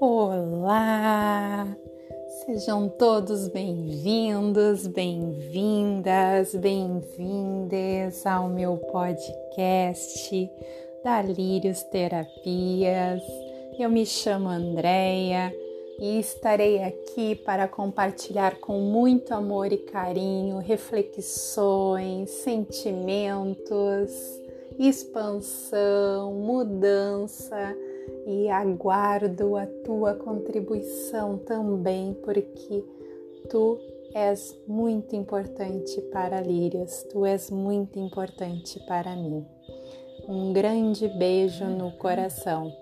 Olá! Sejam todos bem-vindos, bem-vindas, bem-vindes ao meu podcast da Lírios Terapias. Eu me chamo Andreia e estarei aqui para compartilhar com muito amor e carinho reflexões, sentimentos, expansão, mudança e aguardo a tua contribuição também, porque tu és muito importante para Lírias, tu és muito importante para mim. Um grande beijo no coração.